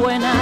buena.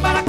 para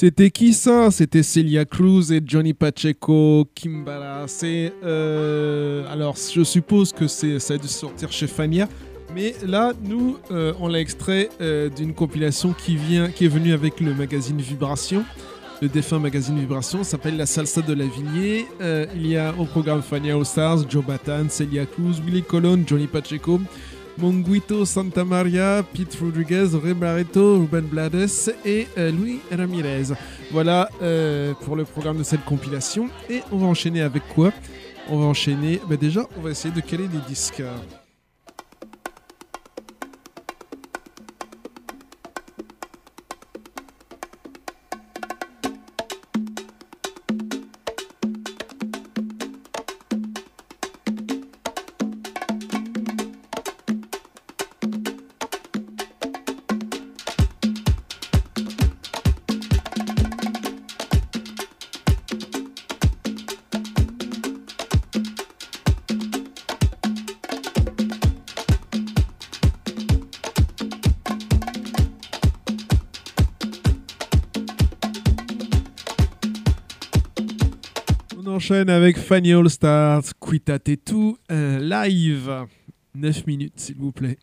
C'était qui ça? C'était Celia Cruz et Johnny Pacheco, Kimbala. C'est euh, alors je suppose que c'est ça a dû sortir chez Fania, mais là nous euh, on l'a extrait euh, d'une compilation qui vient, qui est venue avec le magazine Vibration. Le défunt magazine Vibration s'appelle La Salsa de la Vignée. il y a au programme Fania All Stars, Joe Batan, Celia Cruz, Willy Colon, Johnny Pacheco, Monguito Santamaria, Pete Rodriguez, Ray Barreto, Ruben Blades et euh, Louis Ramirez. Voilà euh, pour le programme de cette compilation. Et on va enchaîner avec quoi? On va enchaîner, bah déjà, on va essayer de caler des disques. enchaîne avec Fanny All Stars, Quita tout euh, live. 9 minutes, s'il vous plaît.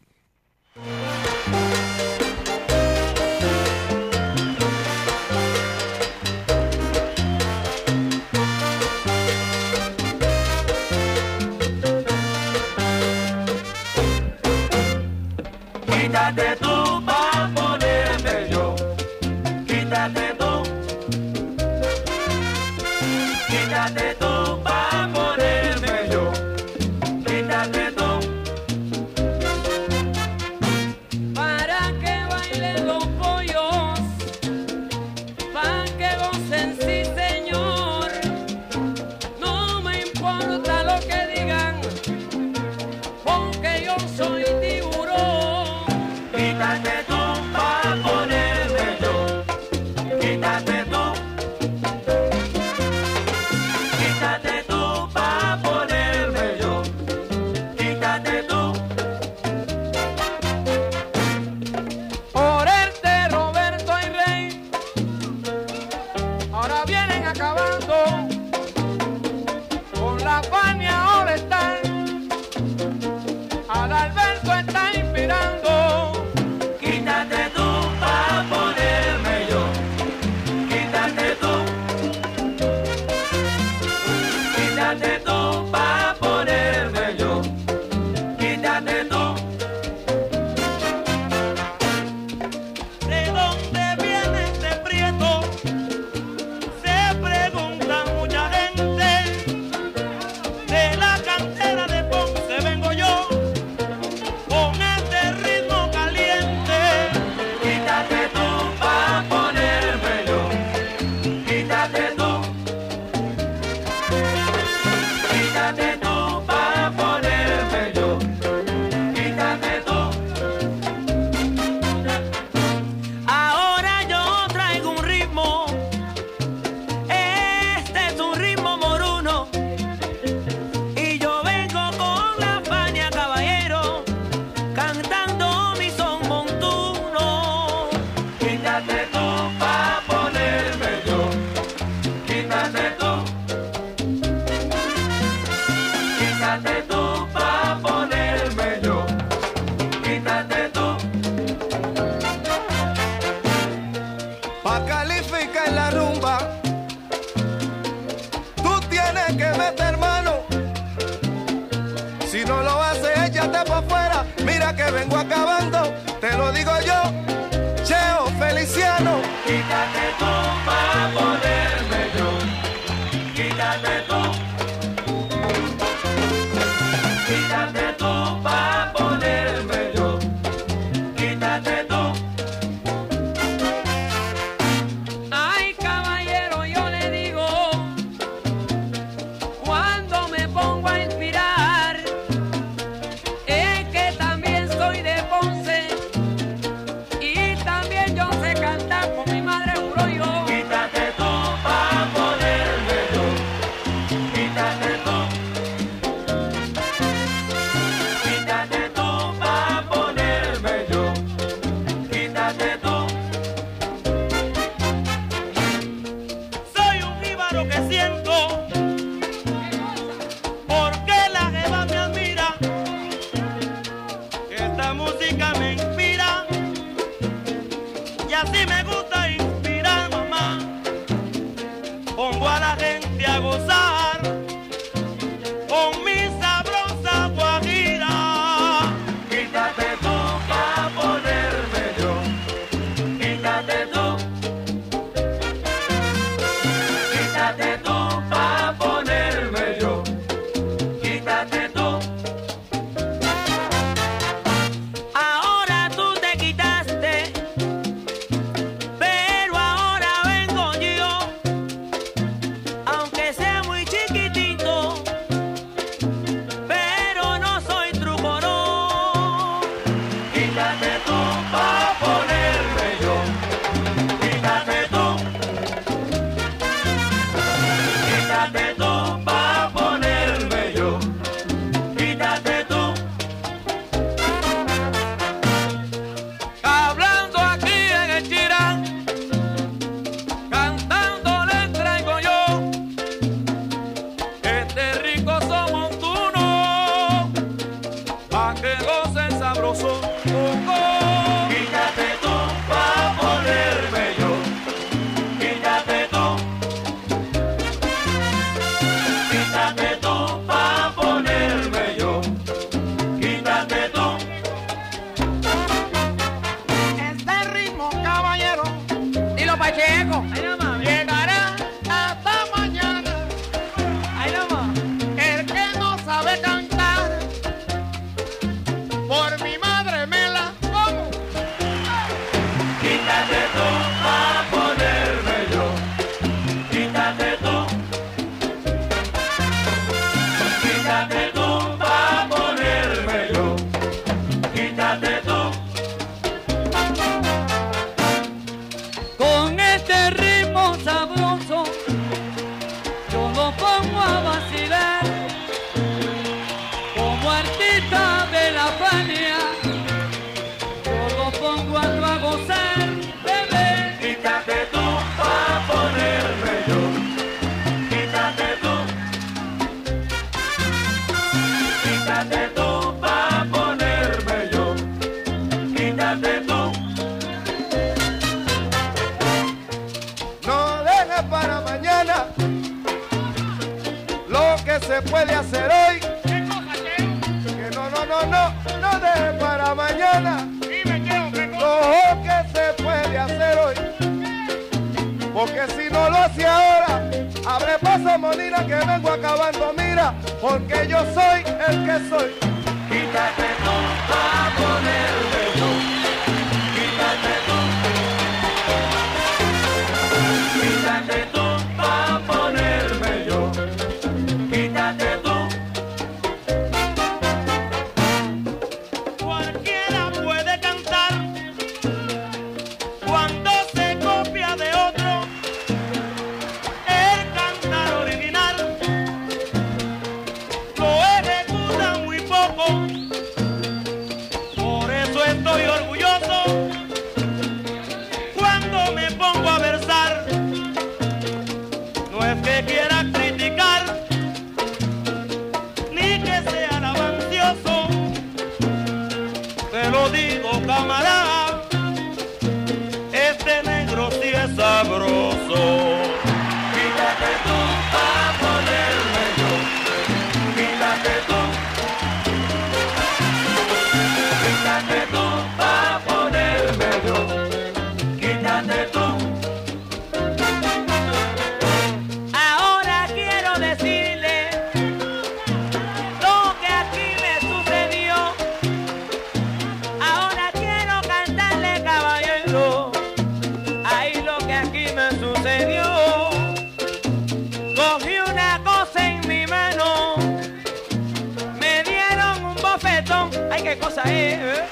जाए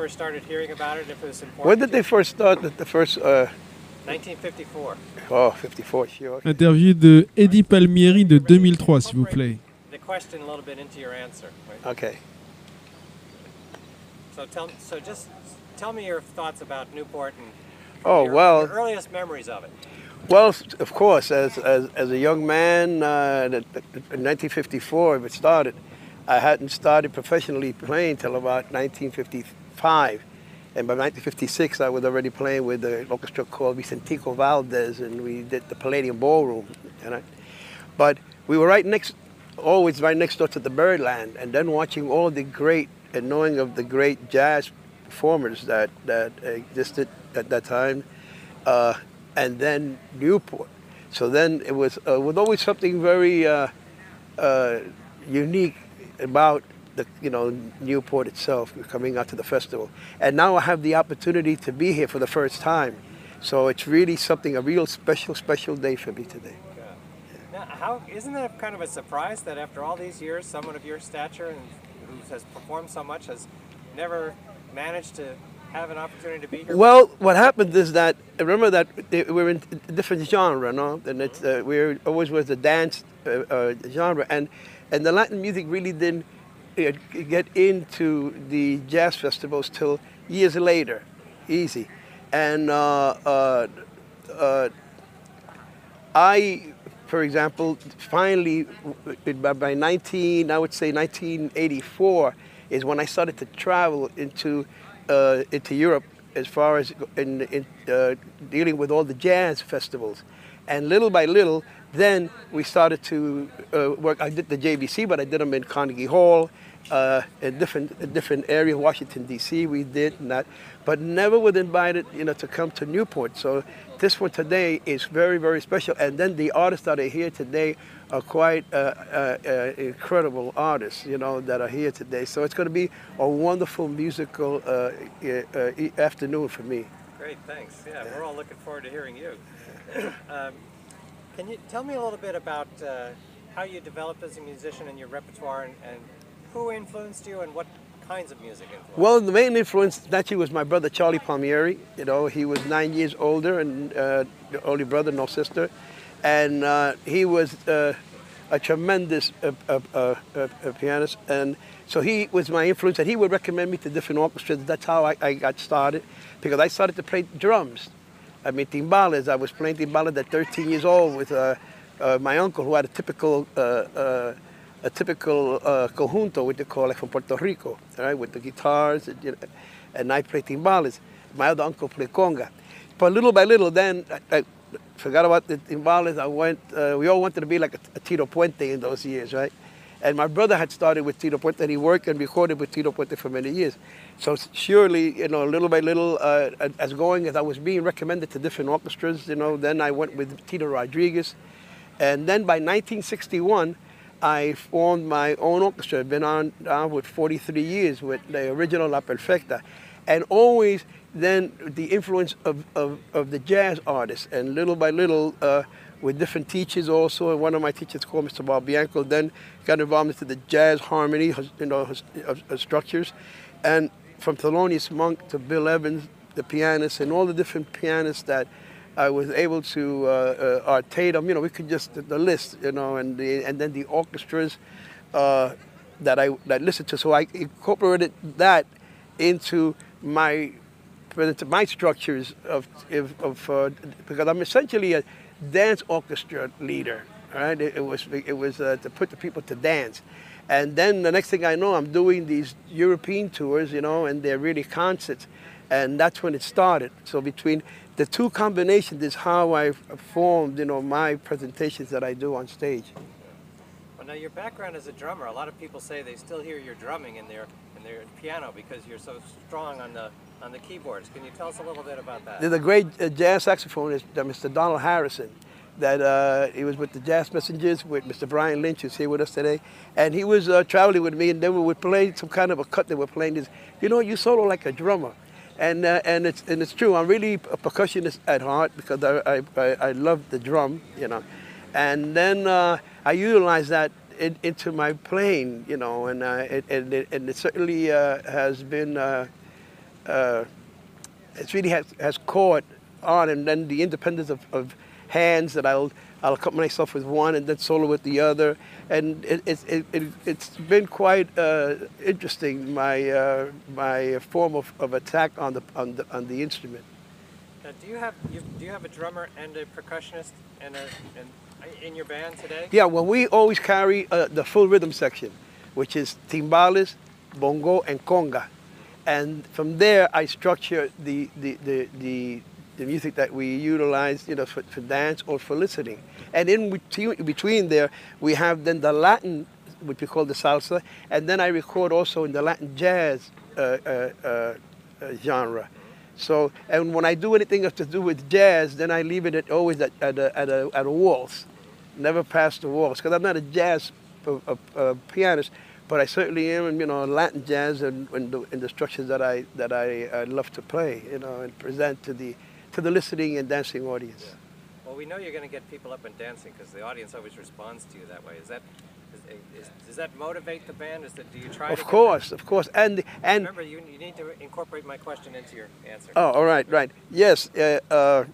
first started hearing about it, if it was important. When did they first start the, the first? Uh, 1954. oh, 54, sure. Interview de Eddie Palmieri de 2003, s'il vous plaît. The question a little bit into your answer. Right? Okay. So tell so just tell me your thoughts about Newport and Oh your, well, your earliest memories of it. well, of course, as as, as a young man uh, in in 1954, if it started, I hadn't started professionally playing till about 1955, and by 1956, I was already playing with the orchestra called Vicentico Valdez, and we did the Palladium Ballroom, you know. But we were right next, always right next door to the Birdland, and then watching all the great and knowing of the great jazz performers that that existed at that time, uh, and then Newport. So then it was uh, was always something very uh, uh, unique about the you know Newport itself coming out to the festival. And now I have the opportunity to be here for the first time. So it's really something a real special special day for me today. Now, how isn't that kind of a surprise that after all these years, someone of your stature and who has performed so much has never managed to have an opportunity to be here? Well, what happened is that remember that we're in a different genre, no? And it's uh, we're always was the dance uh, uh, genre, and and the Latin music really didn't get into the jazz festivals till years later, easy, and uh, uh, uh, I, for example, finally by, by 19, I would say 1984 is when I started to travel into uh, into Europe as far as in, in uh, dealing with all the jazz festivals, and little by little, then we started to uh, work. I did the JVC, but I did them in Carnegie Hall, uh, in different in different areas, Washington D.C. We did not, but never was invited, you know, to come to Newport. So this one today is very very special. And then the artists that are here today are quite uh, uh, uh, incredible artists, you know, that are here today. So it's going to be a wonderful musical uh, uh, afternoon for me. Great, thanks. Yeah, we're all looking forward to hearing you. um, can you tell me a little bit about uh, how you developed as a musician and your repertoire, and, and who influenced you, and what kinds of music influenced? Well, the main influence naturally was my brother Charlie Palmieri. You know, he was nine years older and uh, the only brother, no sister, and uh, he was uh, a tremendous uh, uh, uh, pianist. And so he was my influence, and he would recommend me to different orchestras. That's how I, I got started, because I started to play drums. I mean, timbales. I was playing timbales at 13 years old with uh, uh, my uncle, who had a typical. Uh, a typical uh, conjunto, what they call it, from Puerto Rico, right? with the guitars, and, you know, and I play timbales. My other uncle played conga. But little by little, then I, I forgot about the timbales. I went. Uh, we all wanted to be like a, a Tito Puente in those years, right? And my brother had started with Tito Puente, and he worked and recorded with Tito Puente for many years. So surely, you know, little by little, uh, as going as I was being recommended to different orchestras, you know, then I went with Tito Rodriguez, and then by 1961. I formed my own orchestra. Been on on with 43 years with the original La Perfecta, and always then the influence of, of, of the jazz artists, and little by little uh, with different teachers also. And one of my teachers called Mr. Bob Bianco. Then got involved into the jazz harmony, you know, structures, and from Thelonious Monk to Bill Evans, the pianist, and all the different pianists that I was able to uh, uh, artate them. You know, we could just the, list, you know, and the, and then the orchestras uh, that I that I listened to. So I incorporated that into my into my structures of of, of uh, because I'm essentially a dance orchestra leader. Right? It, it was it was uh, to put the people to dance. And then the next thing I know, I'm doing these European tours, you know, and they're really concerts. And that's when it started. So between the two combinations is how I formed, you know, my presentations that I do on stage. Well, now your background as a drummer, a lot of people say they still hear your drumming in their in their piano because you're so strong on the on the keyboards. Can you tell us a little bit about that? There's a great uh, jazz saxophonist, uh, Mr. Donald Harrison, that uh, he was with the Jazz Messengers with Mr. Brian Lynch, who's here with us today. And he was uh, traveling with me, and then we would play some kind of a cut that we're playing this. You know, you solo like a drummer. And, uh, and, it's, and it's true, I'm really a percussionist at heart because I, I, I, love the drum, you know. And then uh, I utilize that in, into my playing, you know, and, uh, it, and, it, and it certainly uh, has been uh, uh, it really has, has caught on, and then the independence of, of hands that I'll I'll accompany myself with one and then solo with the other, and it, it, it, it, it's been quite uh, interesting my uh, my form of, of attack on the on the on the instrument. Now, do you have you, do you have a drummer and a percussionist and a and in your band today? Yeah, well, we always carry uh, the full rhythm section, which is timbales, bongo, and conga. And from there, I structure the, the, the, the, the music that we utilize, you know, for, for dance or for listening. And in between, between there, we have then the Latin, which we call the salsa, and then I record also in the Latin jazz uh, uh, uh, uh, genre. So, and when I do anything to do with jazz, then I leave it at, always at, at, a, at, a, at a waltz, never past the waltz, because I'm not a jazz uh, uh, pianist, but I certainly am, you know, Latin jazz and the, the structures that I that I, I love to play, you know, and present to the to the listening and dancing audience. Well, we know you're going to get people up and dancing because the audience always responds to you that way. Is that is, is, does that motivate the band? Is that do you try? Of course, of course, and and Remember, you, you need to incorporate my question into your answer. Oh, all right, right. Yes, uh, uh,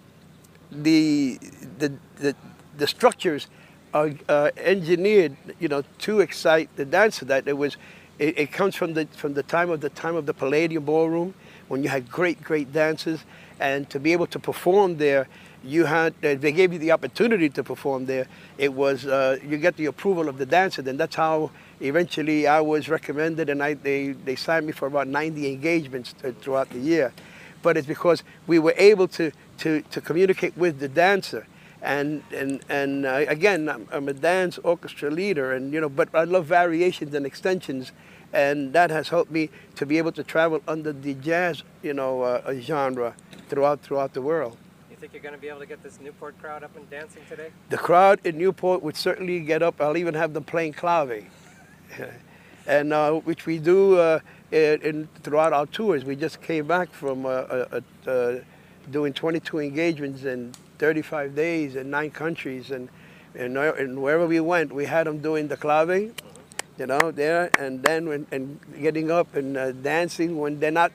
the, the the the structures are uh, engineered, you know, to excite the dancer. That it was, it, it comes from the from the time of the time of the Palladium Ballroom, when you had great great dancers, and to be able to perform there, you had they gave you the opportunity to perform there. It was uh, you get the approval of the dancer, and that's how eventually I was recommended, and I they they signed me for about 90 engagements throughout the year but it's because we were able to, to, to communicate with the dancer. And, and, and uh, again, I'm, I'm a dance orchestra leader, and, you know, but I love variations and extensions, and that has helped me to be able to travel under the jazz, you know, uh, genre throughout, throughout the world. You think you're going to be able to get this Newport crowd up and dancing today? The crowd in Newport would certainly get up. I'll even have them playing clave, and uh, which we do uh, in, in, throughout our tours. We just came back from uh, uh, uh, doing 22 engagements in 35 days in nine countries, and, and, and wherever we went, we had them doing the clave, you know, there, and then when, and getting up and uh, dancing when they're not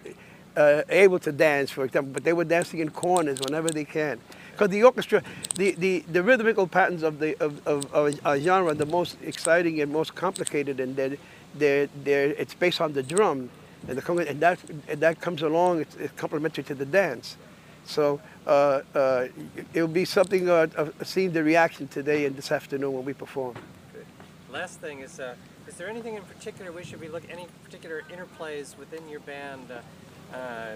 uh, able to dance, for example, but they were dancing in corners whenever they can. Because the orchestra, the, the, the rhythmical patterns of the of, of, of a genre are the most exciting and most complicated, and they're, they're, they're, it's based on the drum, and, the, and, that, and that comes along, it's, it's complementary to the dance. So uh, uh, it'll be something, uh, of seeing the reaction today and this afternoon when we perform. Good. Last thing is, uh, is there anything in particular we should be looking, any particular interplays within your band, uh, uh,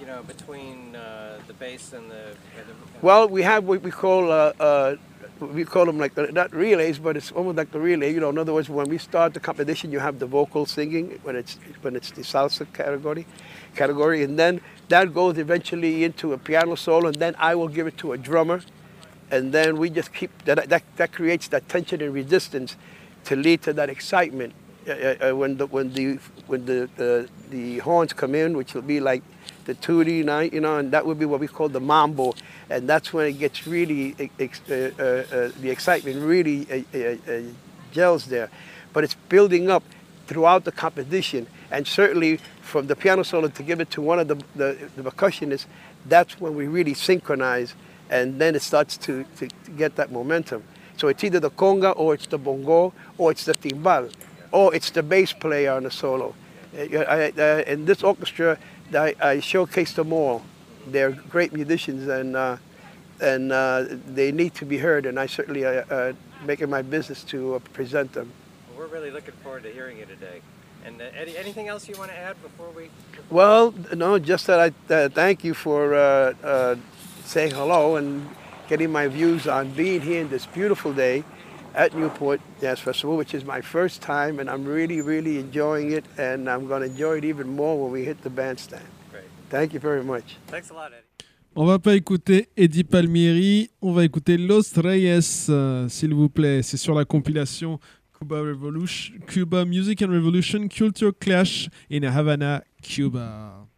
you know, between uh, the bass and the, and the Well, we have what we call uh, uh, we call them like the, not relays, but it's almost like the relay. You know, in other words, when we start the competition, you have the vocal singing when it's when it's the salsa category, category, and then that goes eventually into a piano solo, and then I will give it to a drummer, and then we just keep that that, that creates that tension and resistance to lead to that excitement uh, uh, uh, when the when the when the uh, the horns come in, which will be like the tutti you know, and that would be what we call the mambo, and that's when it gets really ex- uh, uh, uh, the excitement really uh, uh, uh, gels there, but it's building up throughout the competition, and certainly from the piano solo to give it to one of the the, the percussionists, that's when we really synchronize, and then it starts to, to, to get that momentum. So it's either the conga or it's the bongo or it's the timbal or it's the bass player on the solo. Uh, I, uh, in this orchestra, I, I showcase them all. They're great musicians and uh, and uh, they need to be heard. And I certainly uh, uh, make it my business to uh, present them. We're really looking forward to hearing you today. And uh, any, anything else you want to add before we? Well, no, just that I uh, thank you for uh, uh, saying hello and getting my views on being here in this beautiful day at Newport Jazz Festival, which is my first time, and I'm really, really enjoying it, and I'm going to enjoy it even more when we hit the bandstand. Great. Thank you very much. Thanks a lot, Eddie. On va pas écouter Eddie Palmieri, on va écouter Los Reyes, euh, s'il vous plaît. C'est sur la compilation Cuba Revolution, Cuba Music and Revolution Culture Clash in Havana, Cuba.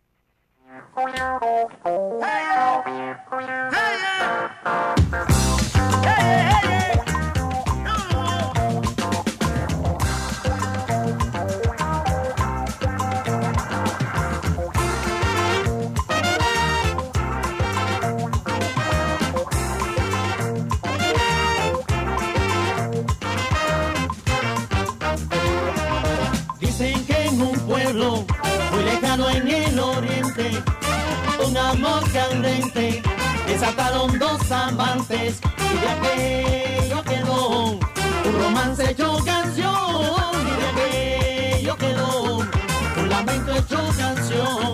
Dicen amor candente, desataron dos amantes y de aquello quedó un romance hecho canción y de aquello quedó un lamento hecho canción.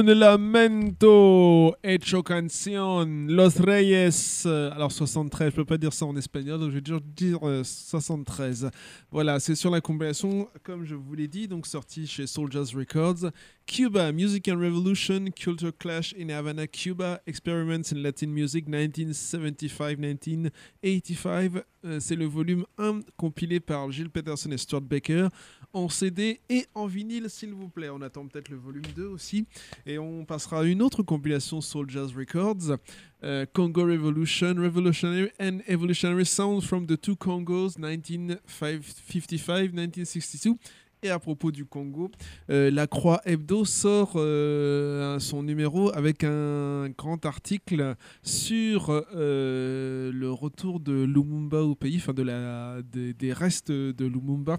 Un lamento hecho canción, Los Reyes, euh, alors 73, je peux pas dire ça en espagnol, donc je vais dire euh, 73. Voilà, c'est sur la compilation, comme je vous l'ai dit, donc sorti chez Soldiers Records, Cuba, Music and Revolution, Culture Clash in Havana, Cuba, Experiments in Latin Music 1975-1985. Euh, C'est le volume 1 compilé par Gilles Peterson et Stuart Baker en CD et en vinyle, s'il vous plaît. On attend peut-être le volume 2 aussi. Et on passera à une autre compilation Soul Jazz Records. euh, Congo Revolution, Revolutionary and Evolutionary Sounds from the Two Congos, 1955-1962. Et à propos du Congo, euh, la Croix Hebdo sort euh, son numéro avec un grand article sur le retour de Lumumba au pays, enfin de la, des restes de Lumumba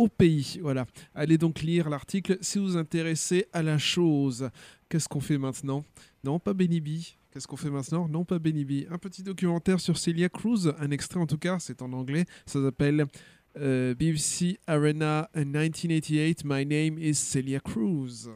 au pays. Voilà. Allez donc lire l'article si vous vous intéressez à la chose. Qu'est-ce qu'on fait maintenant? Non, pas Benny B. Qu'est-ce qu'on fait maintenant? Non, pas Benny B. Un petit documentaire sur Celia Cruz, un extrait en tout cas, c'est en anglais. Ça s'appelle euh, BBC Arena 1988. My name is Celia Cruz.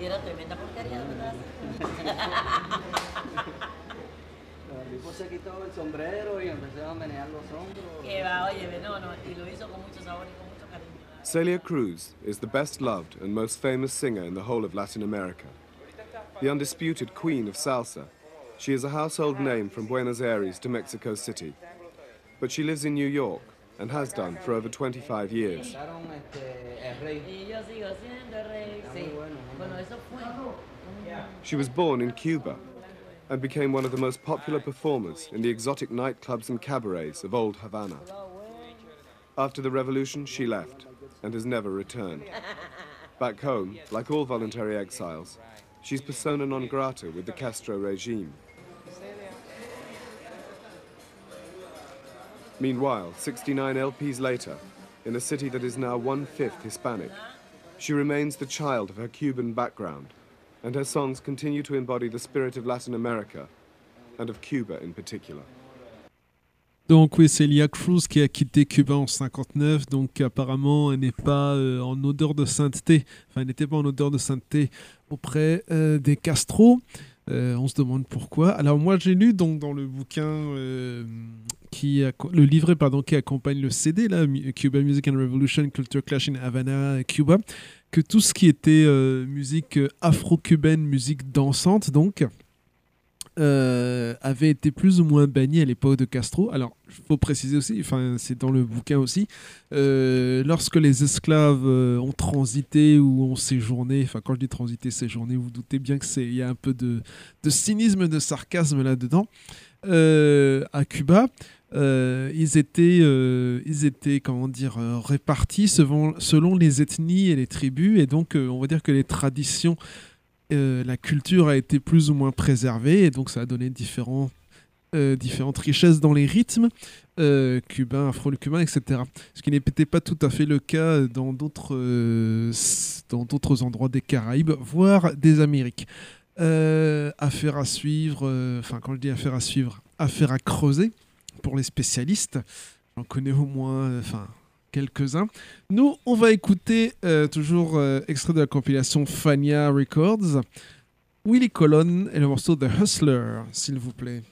Y era tremenda porquería lo que estaba haciendo. El tipo se quitó el sombrero y empezó a menear los hombros. Que va, oye, no, no, y lo hizo con mucho sabor y con mucho cariño. Celia Cruz is the best loved and most famous singer in the whole of Latin America. The undisputed queen of salsa, she is a household name from Buenos Aires to Mexico City. But she lives in New York and has done for over 25 years. She was born in Cuba and became one of the most popular performers in the exotic nightclubs and cabarets of old Havana. After the revolution, she left and has never returned. Back home, like all voluntary exiles, she's persona non grata with the Castro regime. Meanwhile, 69 LPs later, in a city that is now one fifth Hispanic, she remains the child of her Cuban background, and her songs continue to embody the spirit of Latin America, and of Cuba in particular. Donc oui, c'est Lia Cruz qui a quitté Cuba en 59, donc apparemment euh, elle n'était pas en odeur de sainteté auprès euh, des Castro. Euh, on se demande pourquoi. Alors moi j'ai lu dans le bouquin qui le livret pardon qui accompagne le CD là, Cuba Music and Revolution Culture Clash in Havana, Cuba, que tout ce qui était euh, musique euh, afro-cubaine, musique dansante donc euh, avait été plus ou moins banni à l'époque de Castro. Alors, il faut préciser aussi, enfin, c'est dans le bouquin aussi, lorsque les esclaves ont transité ou ont séjourné, enfin, quand je dis transité, séjourné, vous doutez bien que c'est, il y a un peu de, cynisme, de sarcasme là-dedans, à Cuba. Euh, ils étaient, euh, ils étaient, comment dire, euh, répartis selon, les ethnies et les tribus, et donc on va dire que les traditions la culture a été plus ou moins préservée et donc ça a donné différentes richesses dans les rythmes cubains, afro-cubains, etc. Ce qui n'était pas tout à fait le cas dans d'autres endroits des Caraïbes, voire des Amériques. Affaire à suivre, enfin quand je dis affaire à suivre, affaire à creuser pour les spécialistes. J'en connais au moins, euh, enfin quelques-uns. Nous, on va écouter euh, toujours euh, extrait de la compilation Fania Records. Willy Colon et le morceau The Hustler, s'il vous plaît.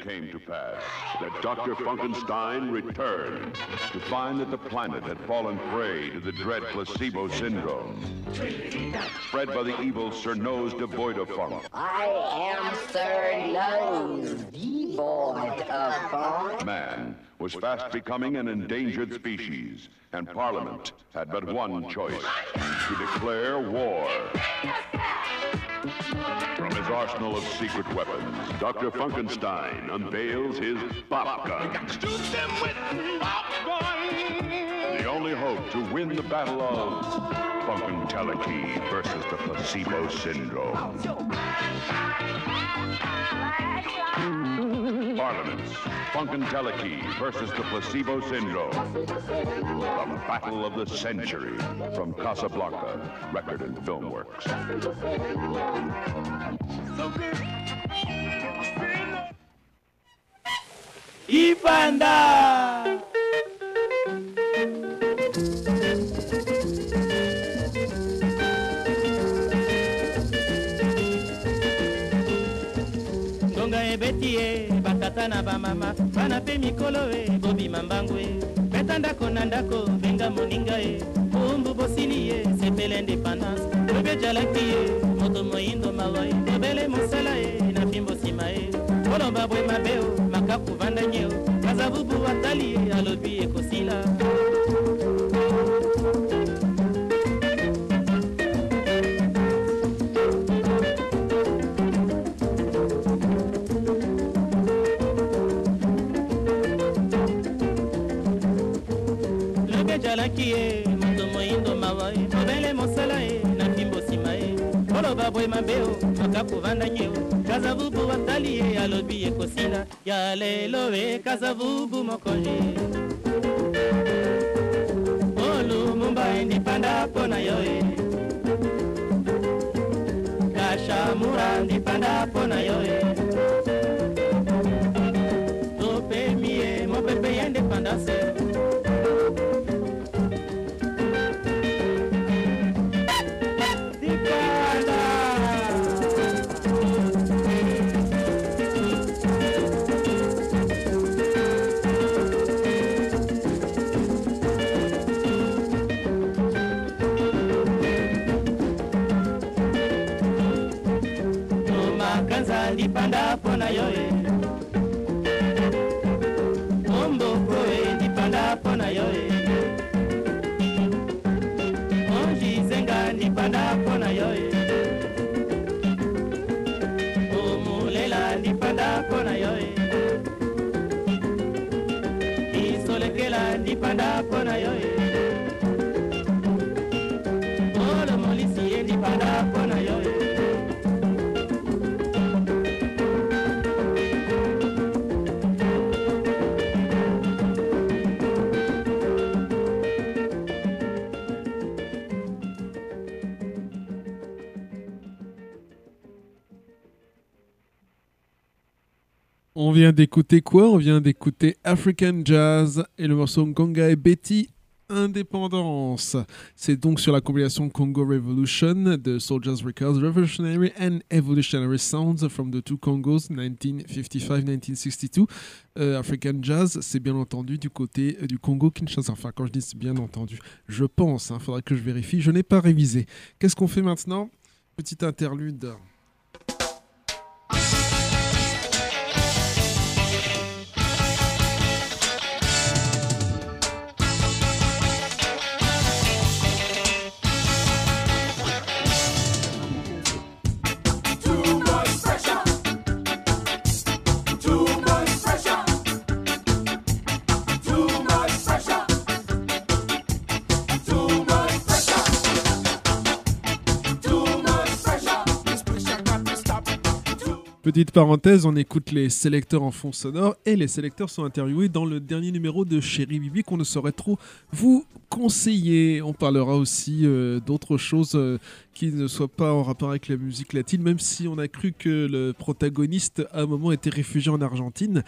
Came to pass that Dr. Funkenstein returned to find that the planet had fallen prey to the dread placebo syndrome. Spread by the evil Sir Nose devoid of funk. I am Sir Nose, devoid of funk. Man was fast becoming an endangered species, and Parliament had but one choice to declare war. From his arsenal of secret weapons, Dr. Funkenstein unveils his pop gun. The only hope to win the battle of Funkenteleki versus the placebo syndrome. Parliaments, Funkenteleki versus the placebo syndrome. The battle of the century from Casablanca Record and Film Works. Ipanda. ngonga ebeti ye batata na bamama bana mpe mikolo e bobima mbangu e beta ndako na ndako benga moninga e bumbu bosili ye sepele independance lobi ejalaki ye moto moyindo mawa ye. Tobele mosala ye na fimbo nsima ye. Koloba bwe mabe o makaku vandanye o kazabubu atali ye alobi ekosila bwe mabe o makaku vandanye o kazavubu atali ye alobi ekosila ya lelo e kazavubu mokonzi olumumba endipanda mpo na yo e kashamura ndipanda mpo na yo e mwenda pona yo On vient d'écouter quoi? On vient d'écouter African Jazz et le morceau Ngonga et Betty Indépendance. C'est donc sur la compilation Congo Revolution de Soldiers Records Revolutionary and Evolutionary Sounds from the Two Congos 1955-1962. Euh, African Jazz, c'est bien entendu du côté euh, du Congo Kinshasa. Enfin, quand je dis bien entendu, je pense, il faudra que je vérifie, je n'ai pas révisé. Qu'est-ce qu'on fait maintenant? Petite interlude. Petite parenthèse, on écoute les sélecteurs en fond sonore et les sélecteurs sont interviewés dans le dernier numéro de Chéri Bibi qu'on ne saurait trop vous conseiller. On parlera aussi euh, d'autres choses. euh, qui ne soit pas en rapport avec la musique latine, même si on a cru que le protagoniste à un moment était réfugié en Argentine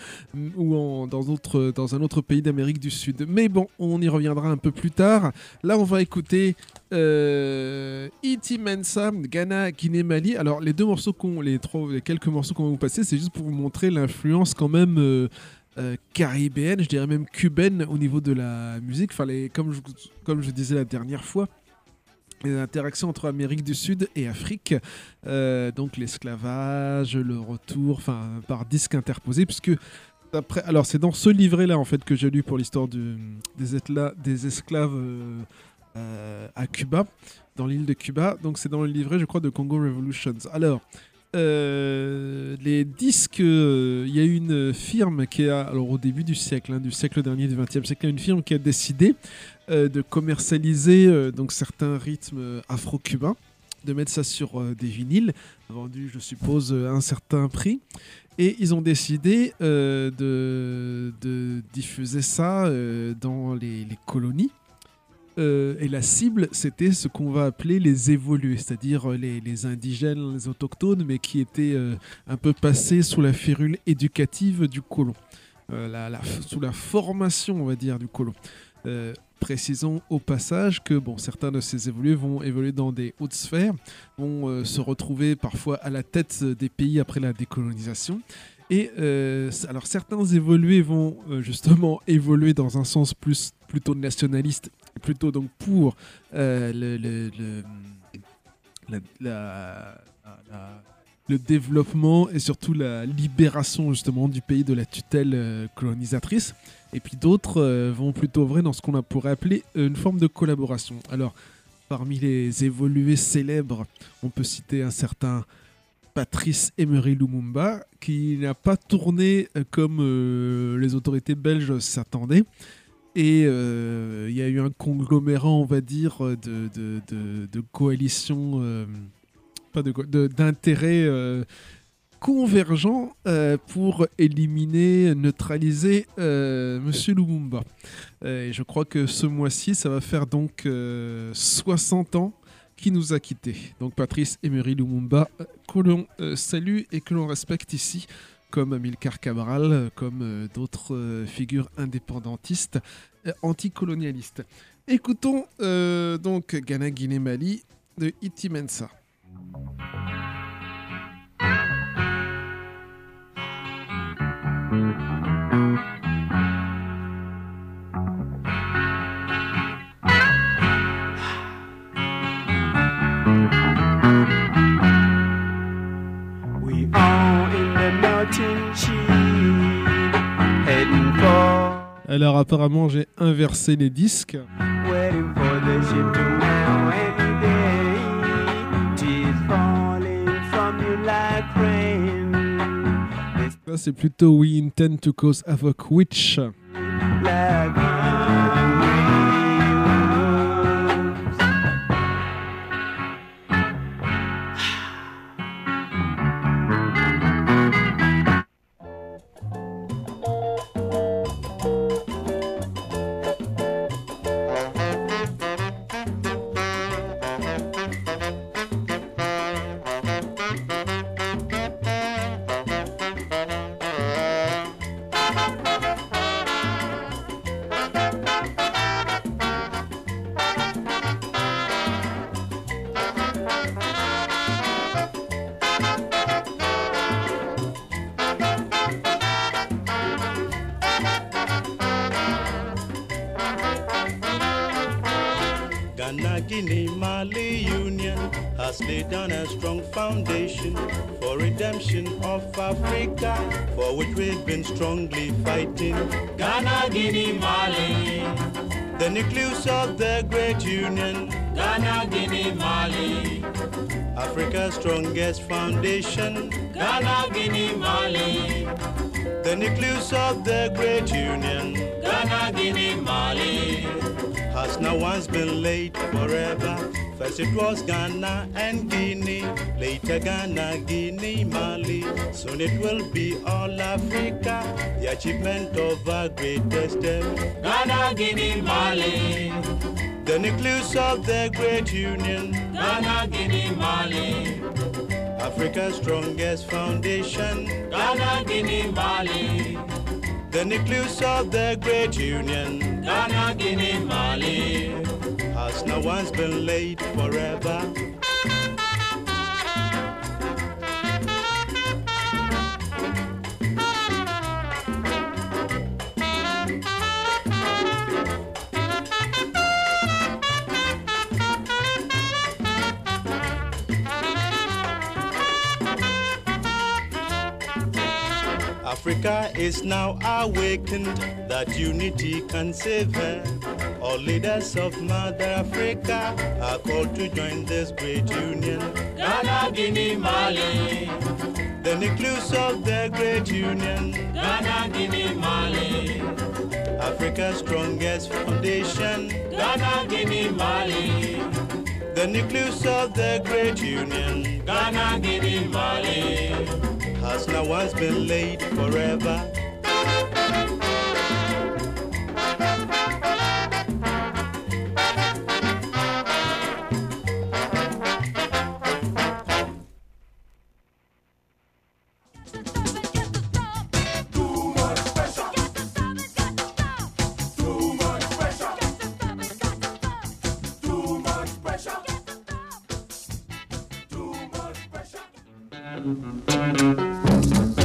ou dans, un autre pays d'Amérique du Sud. Mais bon, on y reviendra un peu plus tard. Là, on va écouter euh, Iti Mensa, Ghana, Guinée, Mali. Alors, les deux morceaux qu'on, les quelques morceaux qu'on va vous passer, c'est juste pour vous montrer l'influence quand même euh, euh, caribéenne, je dirais même cubaine au niveau de la musique. Comme je disais la dernière fois, les interactions entre Amérique du Sud et Afrique, euh, donc l'esclavage, le retour, enfin par disque interposé, puisque après, alors c'est dans ce livret-là en fait que j'ai lu pour l'histoire des, des esclaves euh, euh, à Cuba, dans l'île de Cuba. Donc c'est dans le livret, je crois, de Congo Revolutions. Alors. Euh, les disques, euh, il y a une firme qui a, alors au début du siècle, hein, du siècle dernier, du 20e siècle, une firme qui a décidé euh, de commercialiser donc certains rythmes afro-cubains, de mettre ça sur des vinyles, vendus, je suppose, à un certain prix. Et ils ont décidé de, diffuser ça dans les colonies. Euh, et la cible, c'était ce qu'on va appeler les évolués, c'est-à-dire euh, les, indigènes, les autochtones, mais qui étaient euh, un peu passés sous la férule éducative du colon, sous la formation, on va dire, du colon. Précisons au passage que bon, certains de ces évolués vont évoluer dans des hautes sphères, vont se retrouver parfois à la tête des pays après la décolonisation. Et alors certains évolués vont justement évoluer dans un sens plus plutôt nationaliste, plutôt donc pour euh, le, développement et surtout la libération justement du pays de la tutelle euh, colonisatrice. Et puis d'autres euh, vont plutôt œuvrer dans ce qu'on pourrait appeler une forme de collaboration. Alors, parmi les évolués célèbres, on peut citer un certain Patrice Emery Lumumba, qui n'a pas tourné comme les autorités belges s'attendaient. Et euh, il y a eu un conglomérat, on va dire, de, de, de, euh, pas de d'intérêts euh, convergents euh, pour éliminer, neutraliser Monsieur Lumumba. Et je crois que ce mois-ci, ça va faire donc euh, 60 ans qui nous a quittés. Donc Patrice Emery Lumumba, que l'on salue et que l'on respecte ici, comme Amilcar Cabral, comme euh, d'autres euh, figures indépendantistes, euh, anticolonialistes. Écoutons donc Ghana, Guinée, Mali de Iti Mensa. Alors apparemment j'ai inversé les disques. c'est plutôt We Intend to Cause Havoc Which. Ghana, Guinea, Mali Union has laid down a strong foundation for redemption of Africa, for which we've been strongly fighting. Ghana, Guinea, Mali, the nucleus of the great union. Ghana, Guinea, Mali, Africa's strongest foundation. Ghana, Guinea, Mali, the nucleus of the great union. Ghana, Guinea, Mali has now once been late forever. First it was Ghana and Guinea, later Ghana, Guinea, Mali. Soon it will be all Africa, the achievement of our greatest them. Ghana, Guinea, Mali. The nucleus of the great union. Ghana, Guinea, Mali. Africa's strongest foundation. Ghana, Guinea, Mali. The nucleus of the great union. Ghana, Guinea, Mali. Has now once been laid forever. Africa is now awakened that unity can save her. All leaders of Mother Africa are called to join this great union. Ghana, Guinea, Mali. The nucleus of the great union. Ghana, Guinea, Mali. Africa's strongest foundation. Ghana, Guinea, Mali. The nucleus of the great union. Ghana, Guinea, Mali. Cause no one's been late forever. Música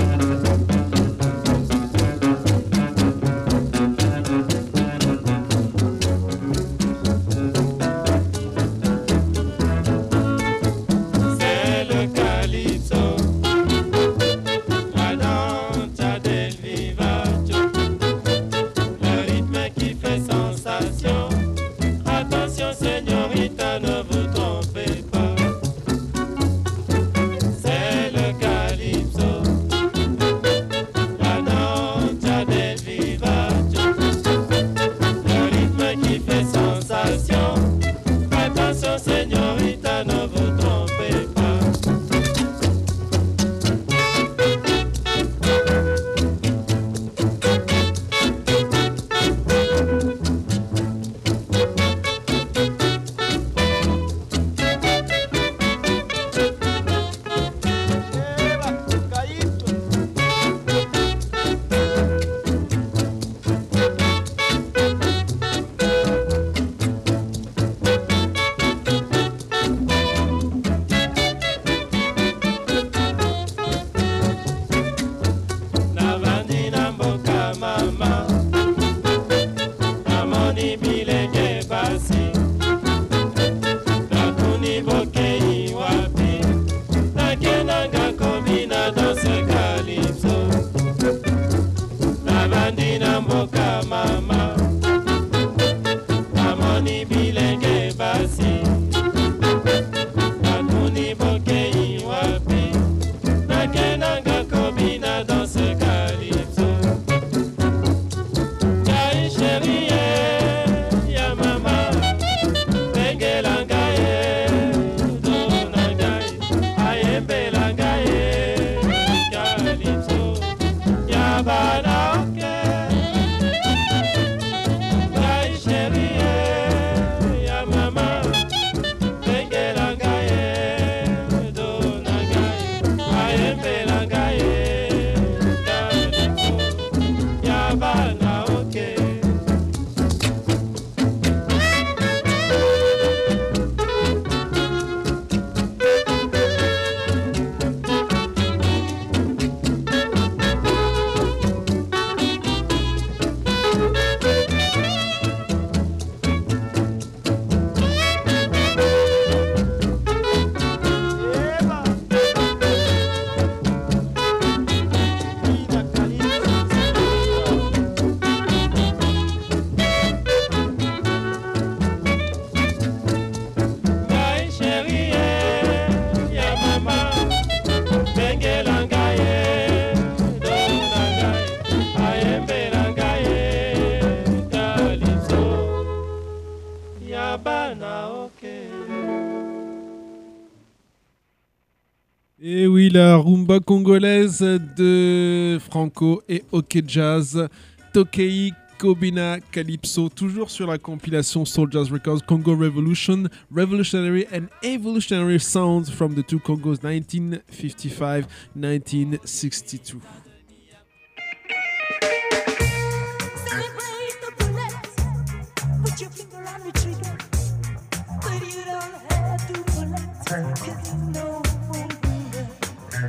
rumba congolaise de Franco et Oké okay Jazz, Tokei Kobina Calypso, toujours sur la compilation Soldiers Records Congo Revolution, Revolutionary and Evolutionary Sounds from the Two Congos 1955-1962.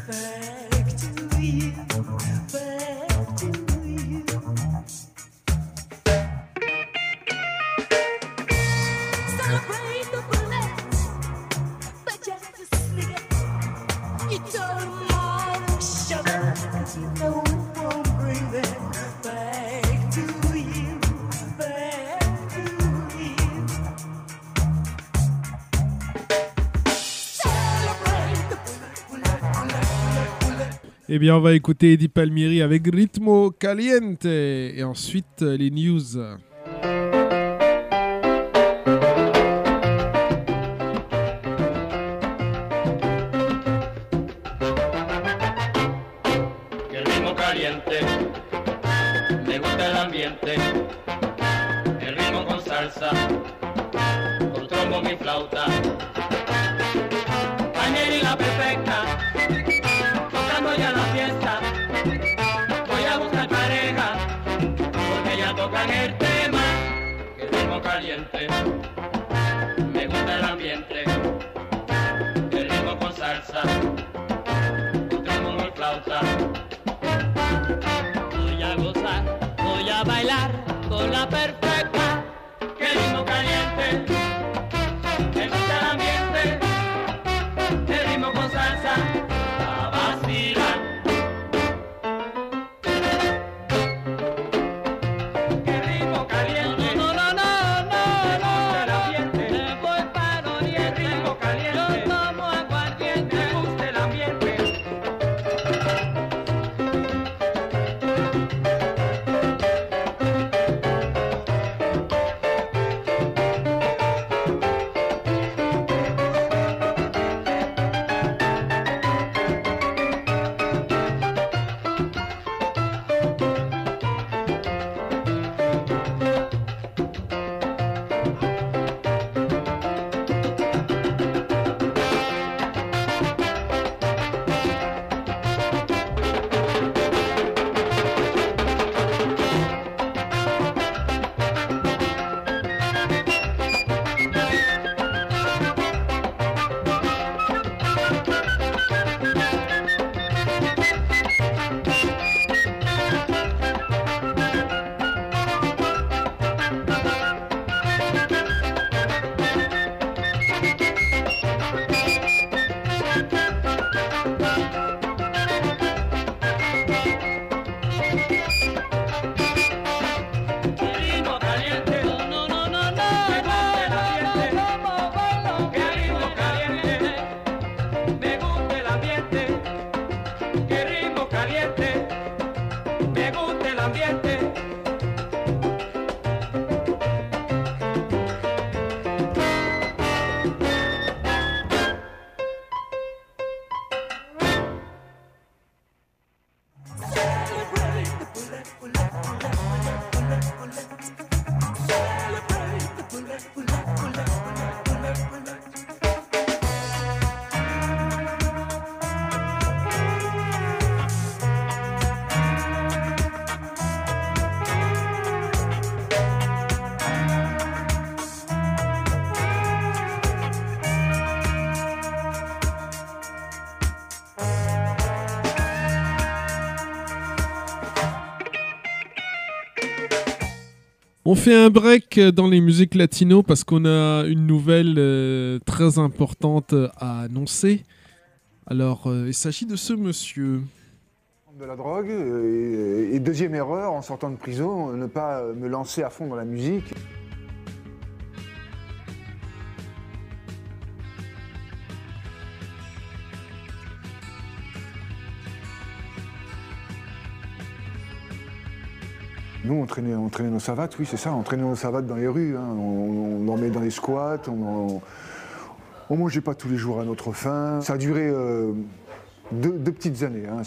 bird. Eh bien, on va écouter Eddie Palmieri avec Ritmo Caliente et ensuite euh, les news. el ritmo con salsa, con trombo mi flauta. Adelante. On fait un break euh, dans les musiques latino parce qu'on a une nouvelle euh, très importante euh, à annoncer. Alors, il s'agit de ce monsieur. De la drogue, et deuxième erreur en sortant de prison, ne pas me lancer à fond dans la musique. Nous, on traînait, nos savates, oui, c'est ça, on traînait nos savates dans les rues. Hein. On, on, en met dans les squats, on, on, on, mangeait pas tous les jours à notre faim. Ça a duré euh, deux, petites années. Hein.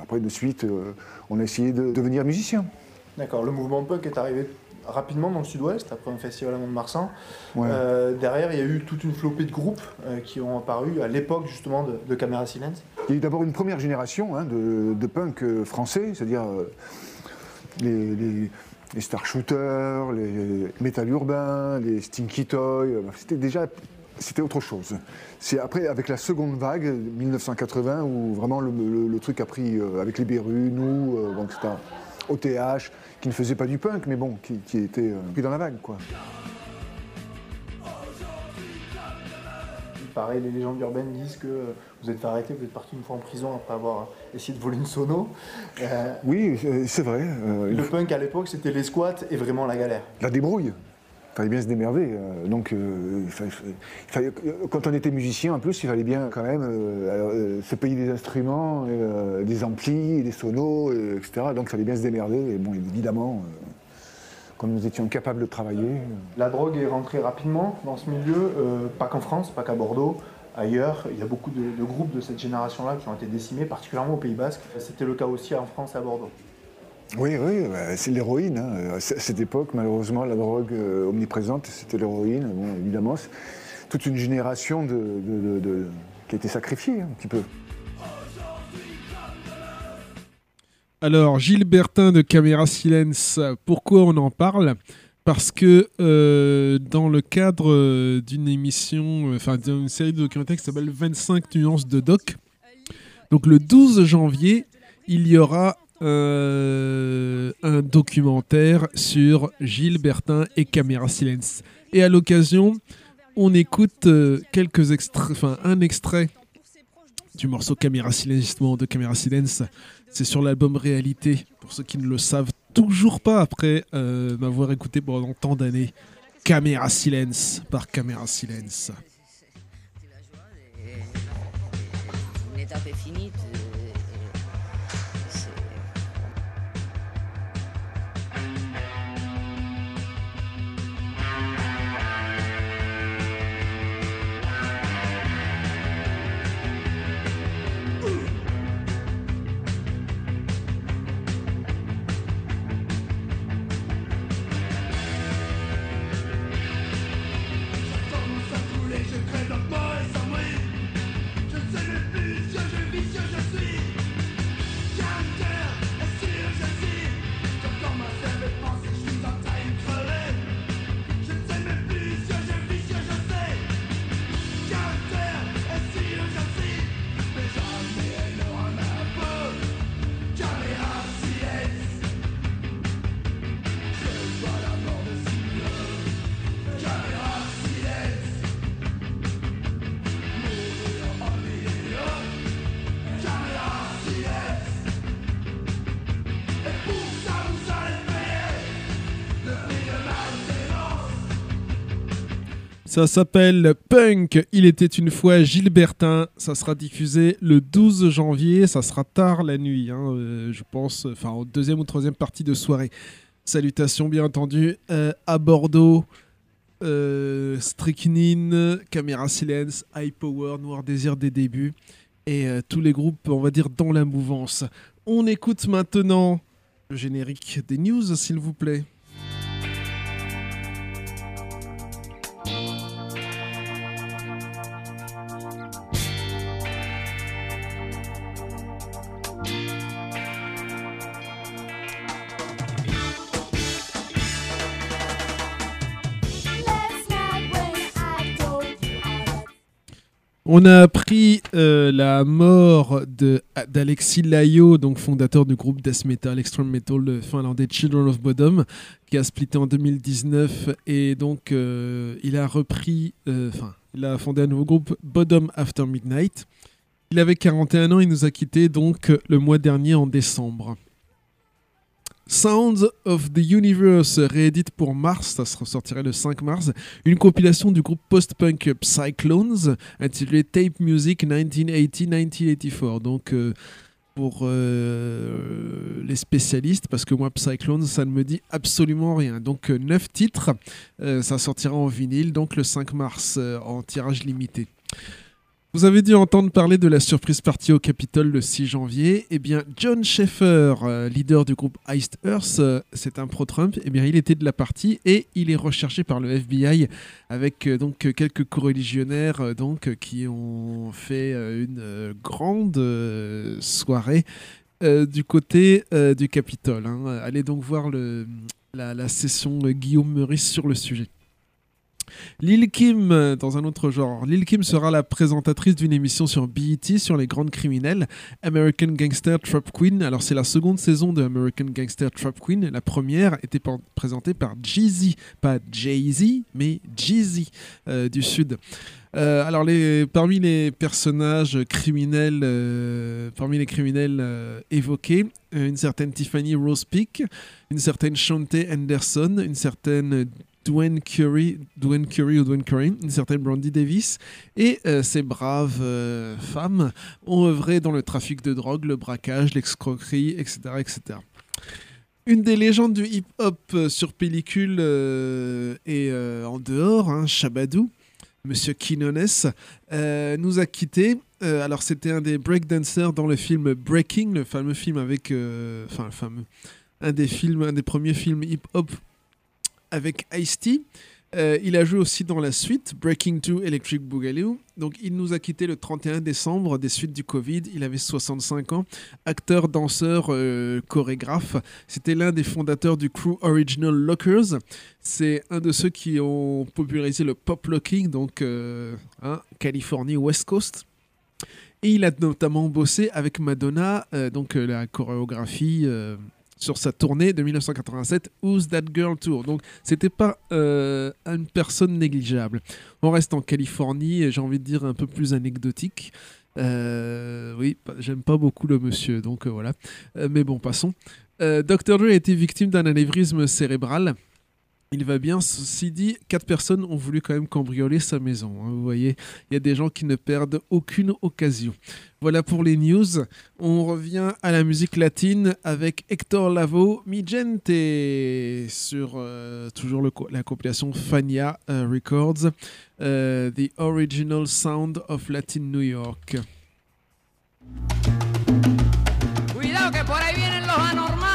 Après, de suite, euh, on a essayé de devenir musicien. D'accord, le mouvement punk est arrivé rapidement dans le sud-ouest, après un festival à Mont-de-Marsan. Euh, derrière, il y a eu toute une flopée de groupes qui ont apparu à l'époque justement de, de Caméra Silence. Il y a eu d'abord une première génération hein, de, de, punk français, c'est-à-dire les, les, les Star Shooters, les Metal Urbain, les Stinky Toy. euh, C'était déjà c'était autre chose. C'est après, avec la seconde vague, 1980, où vraiment le, truc a pris euh, avec les Berus, nous, euh, donc OTH, qui ne faisait pas du punk, mais bon, qui, était euh, pris dans la vague, quoi. Pareil, les légendes urbaines disent que vous êtes fait arrêter, vous êtes parti une fois en prison après avoir essayé de voler une sono. Euh, Oui, euh, c'est vrai. euh, le punk à l'époque, c'était les squats et vraiment la galère. la débrouille. Il fallait bien se démerder. euh, donc, euh, il fallait- il fallait- quand on était musicien, en plus, il fallait bien quand même euh, euh, se payer des instruments, euh, des amplis, des sonos, euh, etc. Donc, il fallait bien se démerder. Et bon, évidemment, euh, comme nous étions capables de travailler, euh, La drogue est rentrée rapidement dans ce milieu, euh, pas qu'en France, pas qu'à Bordeaux, ailleurs. Il y a beaucoup de, de groupes de cette génération-là qui ont été décimés, particulièrement au Pays Basque. C'était le cas aussi en France et à Bordeaux. oui, oui, bah, c'est l'héroïne. hein. À cette époque, malheureusement, la drogue euh, omniprésente, c'était l'héroïne. Bon, évidemment, c'est toute une génération de, de- de- de- qui a été sacrifiée, un petit peu. Alors, Gilbertin de Caméra Silence, pourquoi on en parle? Parce que euh, dans le cadre euh, d'une émission, euh, enfin d'une série de documentaires qui s'appelle 25 nuances de doc, donc le 12 janvier, il y aura un documentaire sur Gilbertin et Caméra Silence. Et à l'occasion, on écoute quelques extraits, enfin un extrait du morceau Caméra Silence, justement, de Caméra Silence. C'est sur l'album Réalité, pour ceux qui ne le savent toujours pas après euh, m'avoir écouté pendant tant d'années. Caméra Silence par Caméra Silence. Ça s'appelle Punk. Il était une fois Gilbertin. Ça sera diffusé le 12 janvier. Ça sera tard la nuit, hein, euh, je pense. Enfin, en deuxième ou troisième partie de soirée. Salutations, bien entendu, euh, à Bordeaux. Euh, Strychnine, Caméra Silence, High Power, Noir Désir des débuts et euh, tous les groupes, on va dire, dans la mouvance. On écoute maintenant le générique des news, s'il vous plaît. On a appris euh, la mort d'Alexis Layo, donc fondateur du groupe death metal, extreme metal finlandais Children of Bodom, qui a splitté en 2019 et donc euh, il a repris, euh, enfin, il a fondé un nouveau groupe Bodom After Midnight. Il avait 41 ans, il nous a quittés donc le mois dernier en décembre. Sounds of the Universe réédite pour mars, ça se ressortirait le 5 mars, une compilation du groupe post-punk Psyclones intitulée Tape Music 1980-1984. Donc euh, pour euh, les spécialistes, parce que moi Psyclones ça ne me dit absolument rien. Donc 9 titres, euh, ça sortira en vinyle donc le 5 mars euh, en tirage limité. Vous avez dû entendre parler de la surprise partie au Capitole le 6 janvier. Eh bien, John Schaeffer, euh, leader du groupe Iced Earth, euh, c'est un pro-Trump. Eh bien, il était de la partie et il est recherché par le FBI avec euh, donc quelques coreligionnaires donc qui ont fait une grande soirée du côté du Capitole. hein. Allez donc voir la, session Guillaume Meurice sur le sujet. Lil Kim, euh, dans un autre genre. Lil Kim sera la présentatrice d'une émission sur BET sur les grandes criminelles, American Gangster Trap Queen. Alors, c'est la seconde saison de American Gangster Trap Queen. La première était présentée par Jeezy, pas Jay-Z, mais Jeezy euh, du Sud. Euh, alors, parmi les personnages criminels, parmi les criminels évoqués, une certaine Tiffany Rose Peak, une certaine Shante Anderson, une certaine Dwayne Curry, Dwayne Curry ou Dwayne Curry, une certaine Brandy Davis, et euh, ces braves euh, femmes ont œuvré dans le trafic de drogue, le braquage, l'escroquerie, etc., etc. Une des légendes du hip-hop euh, sur pellicule et en dehors, hein, Shabadoo, Monsieur Quinones, nous a quittés. Alors c'était un des breakdancers dans le film Breaking, le fameux film avec, enfin le fameux, un des films, un des premiers films hip-hop avec Ice-T. Euh, il a joué aussi dans la suite Breaking 2 Electric Boogaloo. Donc il nous a quitté le 31 décembre des suites du Covid. Il avait 65 ans. Acteur, danseur, euh, chorégraphe. C'était l'un des fondateurs du crew Original Lockers. C'est un de ceux qui ont popularisé le pop locking, donc euh, hein, Californie West Coast. Et il a notamment bossé avec Madonna, donc la chorégraphie sur sa tournée de 1987, Who's That Girl Tour. Donc c'était pas euh, une personne négligeable. On reste en Californie, j'ai envie de dire un peu plus anecdotique. Euh, oui, j'aime pas beaucoup le monsieur, donc euh, voilà. Mais bon, passons. Dr. Dre a été victime d'un anévrisme cérébral. Il va bien, ceci dit, quatre personnes ont voulu quand même cambrioler sa maison. hein. Vous voyez, il y a des gens qui ne perdent aucune occasion. Voilà pour les news. On revient à la musique latine avec Hector Lavoe, Mi Gente, sur euh, toujours la compilation Fania euh, Records, euh, The Original Sound of Latin New York. Cuidado que por ahí vienen los anormales.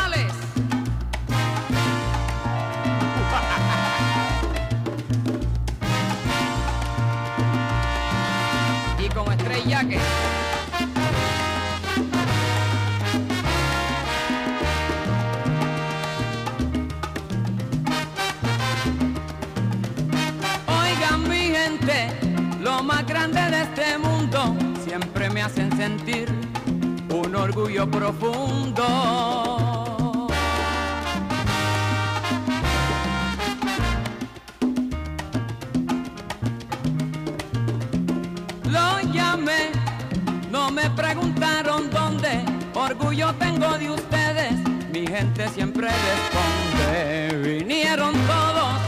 Más grande de este mundo siempre me hacen sentir un orgullo profundo. Lo llamé, no me preguntaron dónde, orgullo tengo de ustedes, mi gente siempre responde. Vinieron todos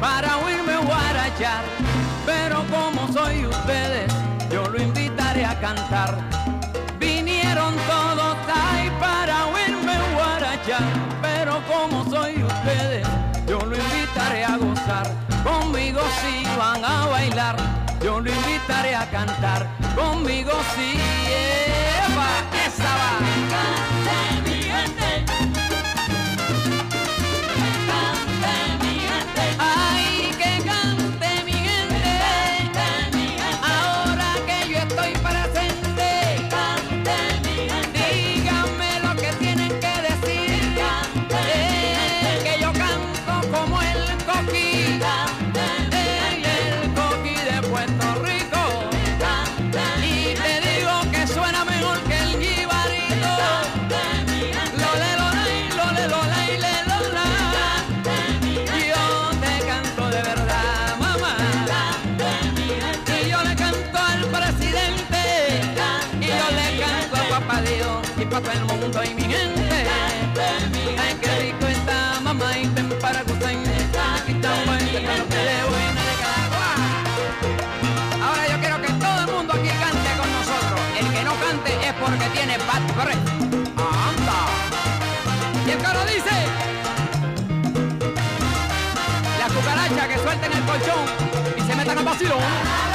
para oírme guarachar, pero como soy ustedes, yo lo invitaré a cantar. Vinieron todos ahí para oírme guarachar, pero como soy ustedes, yo lo invitaré a gozar. Conmigo si van a bailar, yo lo invitaré a cantar. Conmigo si eva, colchón y se metan al vacilón.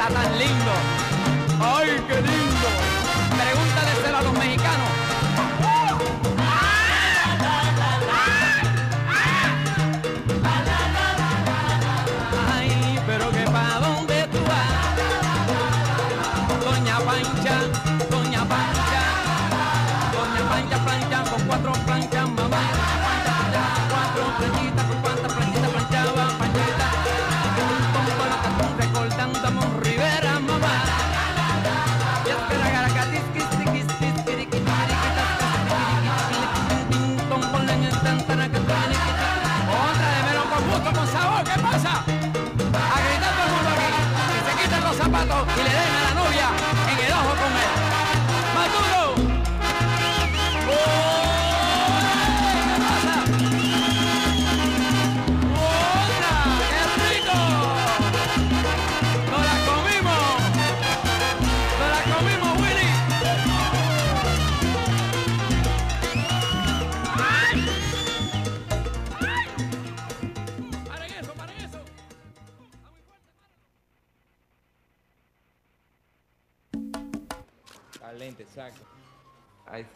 Está tan lindo. ¡Ay, qué lindo!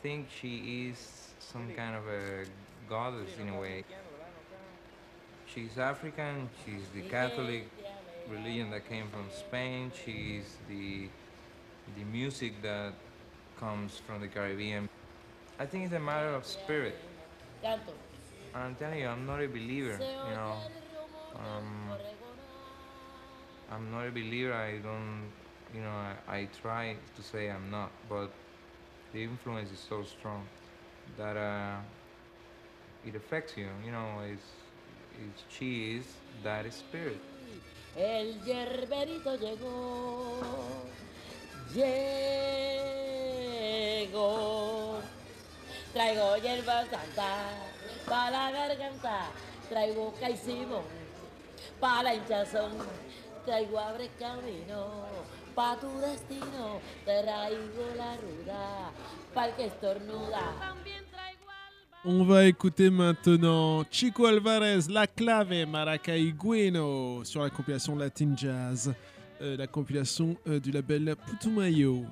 Think she is some kind of a goddess in a way. She's African, she's the Catholic religion that came from Spain, she's the the music that comes from the Caribbean. I think it's a matter of spirit. I'm telling you, I'm not a believer, you know. Um, I'm not a believer. I don't, you know, I, I try to say I'm not, but the influence is so strong that uh, it affects you. You know, it's, it's she is that spirit. El yerberito llegó, llegó. Traigo hierba santa para la garganta, traigo caicimón para la hinchazón, traigo abre camino pa tu destino, traigo la ruda para el que estornuda. On va écouter maintenant Chico Alvarez, La Clave, Maracay Gueno sur la compilation Latin Jazz, euh, la compilation euh, du label Putumayo.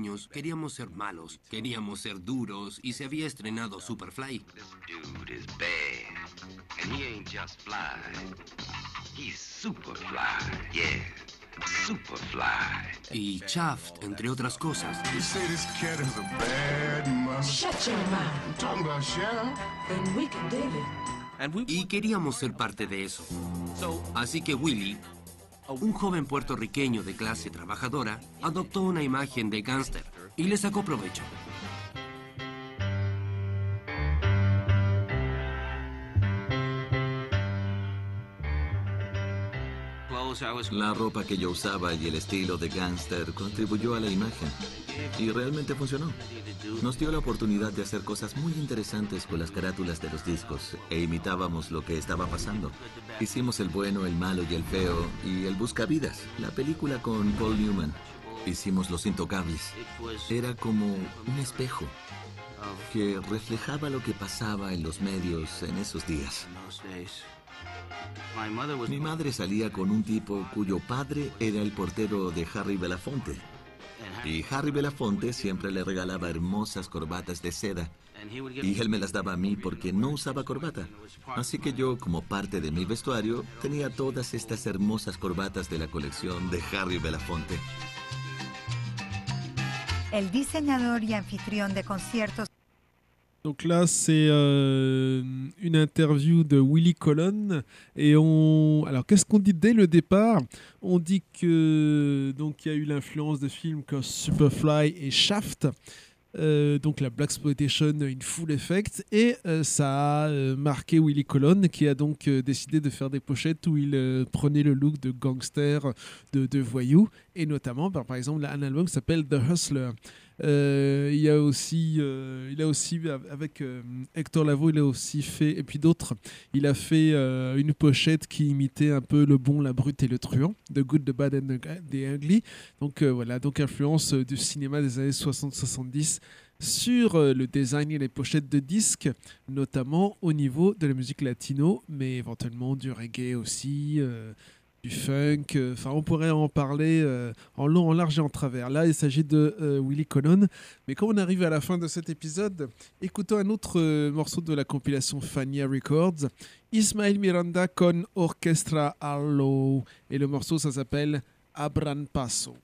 niños queríamos ser malos, queríamos ser duros y se había estrenado Superfly. Y Shaft, entre otras cosas. Y queríamos ser parte de eso. Así que Willy un joven puertorriqueño de clase trabajadora, adoptó una imagen de gángster y le sacó provecho. La ropa que yo usaba y el estilo de gángster contribuyó a la imagen. Y realmente funcionó. Nos dio la oportunidad de hacer cosas muy interesantes con las carátulas de los discos e imitábamos lo que estaba pasando. Hicimos el bueno, el malo y el feo y el buscavidas, la película con Paul Newman. Hicimos Los Intocables. Era como un espejo que reflejaba lo que pasaba en los medios en esos días. Mi madre salía con un tipo cuyo padre era el portero de Harry Belafonte. Y Harry Belafonte siempre le regalaba hermosas corbatas de seda. Y él me las daba a mí porque no usaba corbata. Así que yo, como parte de mi vestuario, tenía todas estas hermosas corbatas de la colección de Harry Belafonte. El diseñador y anfitrión de conciertos Donc là, c'est euh, une interview de Willy Colon. Et on. Alors, qu'est-ce qu'on dit dès le départ? On dit que. Donc, il y a eu l'influence de films comme Superfly et Shaft. Euh, donc la Black Exploitation in full effect et euh, ça a marqué Willy Colon qui a donc décidé de faire des pochettes où il prenait le look de gangster, de, de voyou et notamment par, par exemple un album qui s'appelle The Hustler. Euh, il y a aussi, euh, il a aussi avec euh, Hector Lavoe, il a aussi fait et puis d'autres, il a fait euh, une pochette qui imitait un peu le bon, la brute et le truand, The Good, the Bad and the, Ugly. Donc euh, voilà, donc influence euh, du cinéma des années 60-70 sur euh, le design et les pochettes de disques, notamment au niveau de la musique latino, mais éventuellement du reggae aussi. euh, du funk, euh, enfin on pourrait en parler euh, en long, en large et en travers. Là, il s'agit de euh, Willy Colon. Mais quand on arrive à la fin de cet épisode, écoutons un autre euh, morceau de la compilation Fania Records, Ismael Miranda con Orchestra Arlo. Et le morceau, ça s'appelle Abran Paso.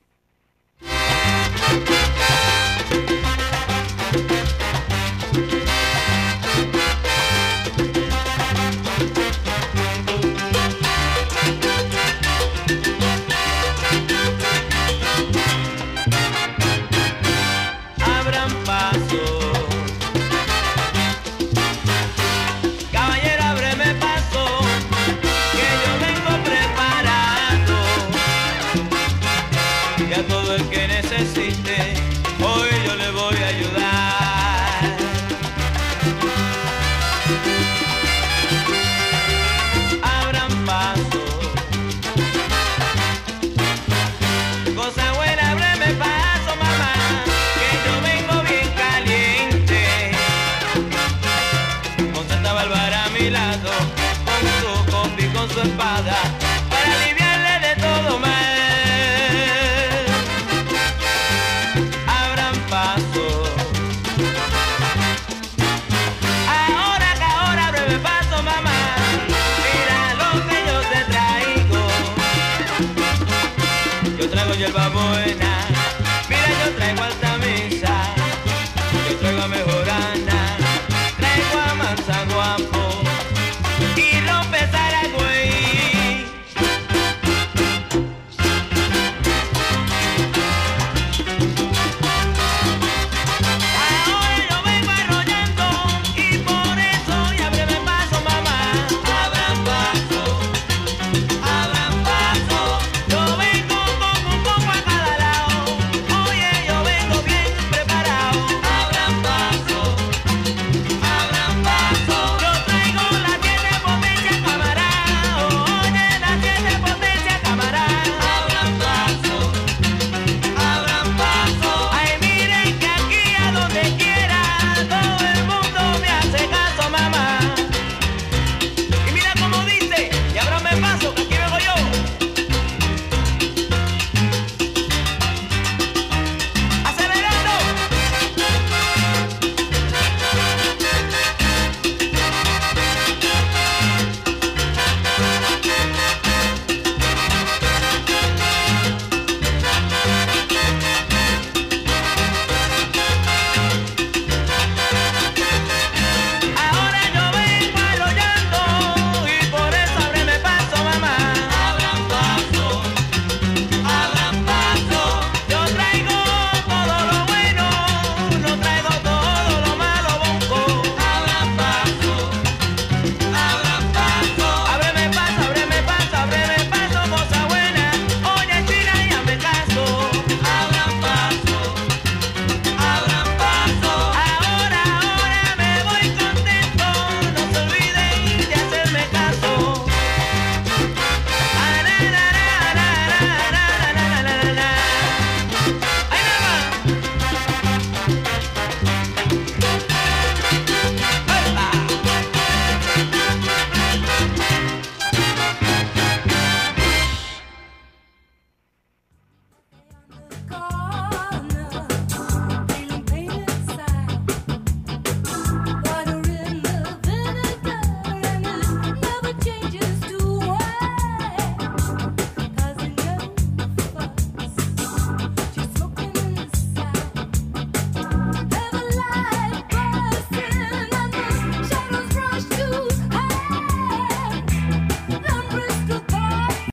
el baboena.